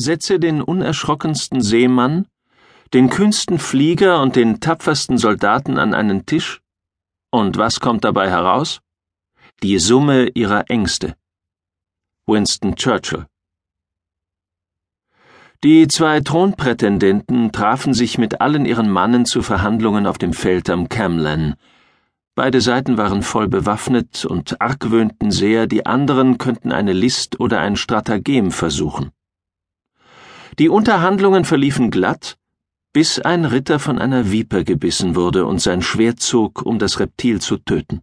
Setze den unerschrockensten Seemann, den kühnsten Flieger und den tapfersten Soldaten an einen Tisch, und was kommt dabei heraus? Die Summe ihrer Ängste. Winston Churchill Die zwei Thronprätendenten trafen sich mit allen ihren Mannen zu Verhandlungen auf dem Feld am Camlan. Beide Seiten waren voll bewaffnet und argwöhnten sehr, die anderen könnten eine List oder ein Stratagem versuchen. Die Unterhandlungen verliefen glatt, bis ein Ritter von einer Viper gebissen wurde und sein Schwert zog, um das Reptil zu töten.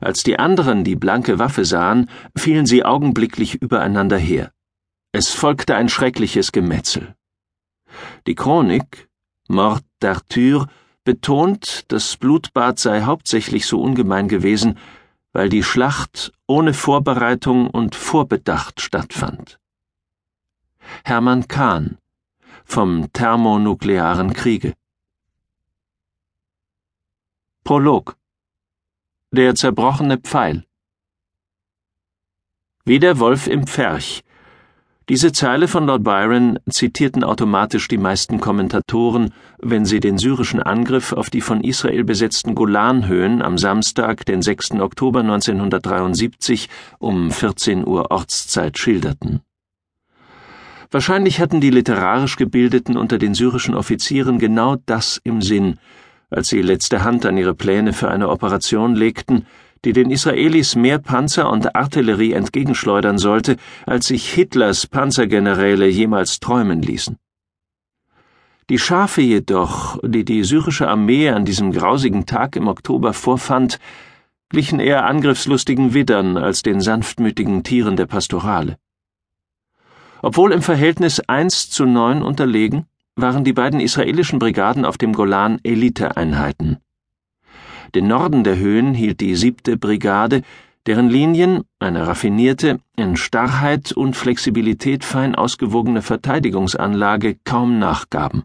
Als die anderen die blanke Waffe sahen, fielen sie augenblicklich übereinander her. Es folgte ein schreckliches Gemetzel. Die Chronik, Mord d'Arthur, betont, das Blutbad sei hauptsächlich so ungemein gewesen, weil die Schlacht ohne Vorbereitung und Vorbedacht stattfand. Hermann Kahn vom thermonuklearen Kriege. Prolog Der zerbrochene Pfeil Wie der Wolf im Pferch. Diese Zeile von Lord Byron zitierten automatisch die meisten Kommentatoren, wenn sie den syrischen Angriff auf die von Israel besetzten Golanhöhen am Samstag, den 6. Oktober 1973 um 14 Uhr Ortszeit schilderten. Wahrscheinlich hatten die literarisch Gebildeten unter den syrischen Offizieren genau das im Sinn, als sie letzte Hand an ihre Pläne für eine Operation legten, die den Israelis mehr Panzer und Artillerie entgegenschleudern sollte, als sich Hitlers Panzergeneräle jemals träumen ließen. Die Schafe jedoch, die die syrische Armee an diesem grausigen Tag im Oktober vorfand, glichen eher angriffslustigen Widdern als den sanftmütigen Tieren der Pastorale. Obwohl im Verhältnis 1 zu 9 unterlegen, waren die beiden israelischen Brigaden auf dem Golan Eliteeinheiten. Den Norden der Höhen hielt die siebte Brigade, deren Linien, eine raffinierte, in Starrheit und Flexibilität fein ausgewogene Verteidigungsanlage kaum nachgaben.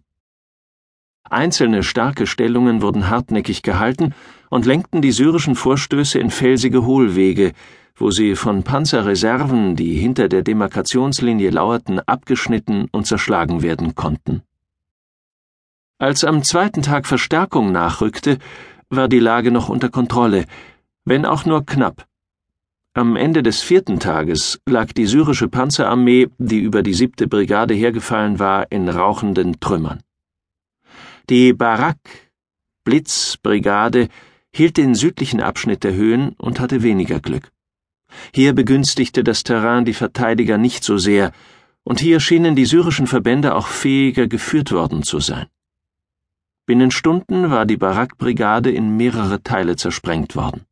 Einzelne starke Stellungen wurden hartnäckig gehalten und lenkten die syrischen Vorstöße in felsige Hohlwege, wo sie von Panzerreserven, die hinter der Demarkationslinie lauerten, abgeschnitten und zerschlagen werden konnten. Als am zweiten Tag Verstärkung nachrückte, war die Lage noch unter Kontrolle, wenn auch nur knapp. Am Ende des vierten Tages lag die syrische Panzerarmee, die über die siebte Brigade hergefallen war, in rauchenden Trümmern. Die Barak Blitzbrigade hielt den südlichen Abschnitt der Höhen und hatte weniger Glück. Hier begünstigte das Terrain die Verteidiger nicht so sehr, und hier schienen die syrischen Verbände auch fähiger geführt worden zu sein. Binnen Stunden war die Barak-Brigade in mehrere Teile zersprengt worden.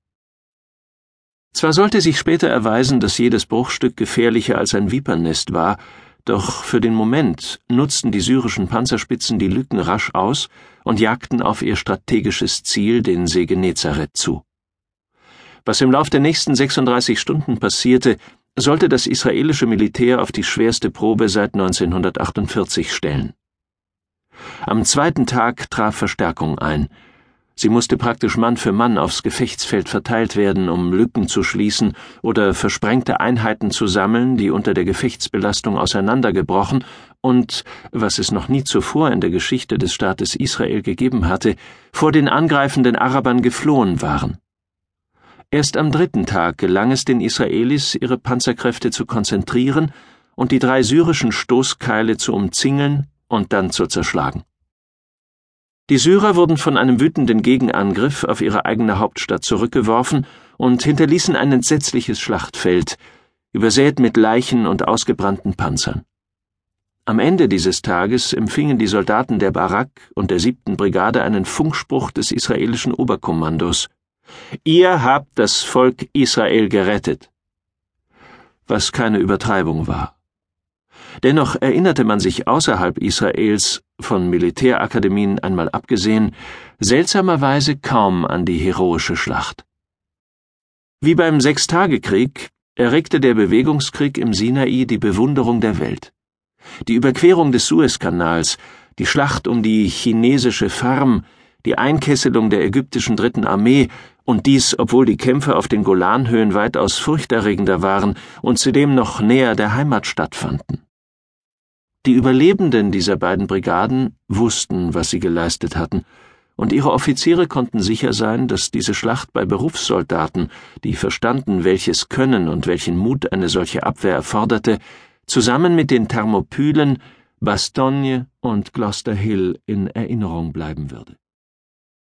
Zwar sollte sich später erweisen, dass jedes Bruchstück gefährlicher als ein Vipernest war, doch für den Moment nutzten die syrischen Panzerspitzen die Lücken rasch aus und jagten auf ihr strategisches Ziel, den See Genezareth, zu. Was im Lauf der nächsten 36 Stunden passierte, sollte das israelische Militär auf die schwerste Probe seit 1948 stellen. Am zweiten Tag traf Verstärkung ein. Sie musste praktisch Mann für Mann aufs Gefechtsfeld verteilt werden, um Lücken zu schließen oder versprengte Einheiten zu sammeln, die unter der Gefechtsbelastung auseinandergebrochen und, was es noch nie zuvor in der Geschichte des Staates Israel gegeben hatte, vor den angreifenden Arabern geflohen waren. Erst am dritten Tag gelang es den Israelis, ihre Panzerkräfte zu konzentrieren und die drei syrischen Stoßkeile zu umzingeln und dann zu zerschlagen. Die Syrer wurden von einem wütenden Gegenangriff auf ihre eigene Hauptstadt zurückgeworfen und hinterließen ein entsetzliches Schlachtfeld, übersät mit Leichen und ausgebrannten Panzern. Am Ende dieses Tages empfingen die Soldaten der Barak und der siebten Brigade einen Funkspruch des israelischen Oberkommandos. Ihr habt das Volk Israel gerettet. Was keine Übertreibung war. Dennoch erinnerte man sich außerhalb Israels, von Militärakademien einmal abgesehen, seltsamerweise kaum an die heroische Schlacht. Wie beim Sechstagekrieg erregte der Bewegungskrieg im Sinai die Bewunderung der Welt. Die Überquerung des Suezkanals, die Schlacht um die chinesische Farm, die Einkesselung der ägyptischen Dritten Armee und dies, obwohl die Kämpfe auf den Golanhöhen weitaus furchterregender waren und zudem noch näher der Heimat stattfanden. Die Überlebenden dieser beiden Brigaden wussten, was sie geleistet hatten, und ihre Offiziere konnten sicher sein, dass diese Schlacht bei Berufssoldaten, die verstanden, welches Können und welchen Mut eine solche Abwehr erforderte, zusammen mit den Thermopylen, Bastogne und Gloucester Hill in Erinnerung bleiben würde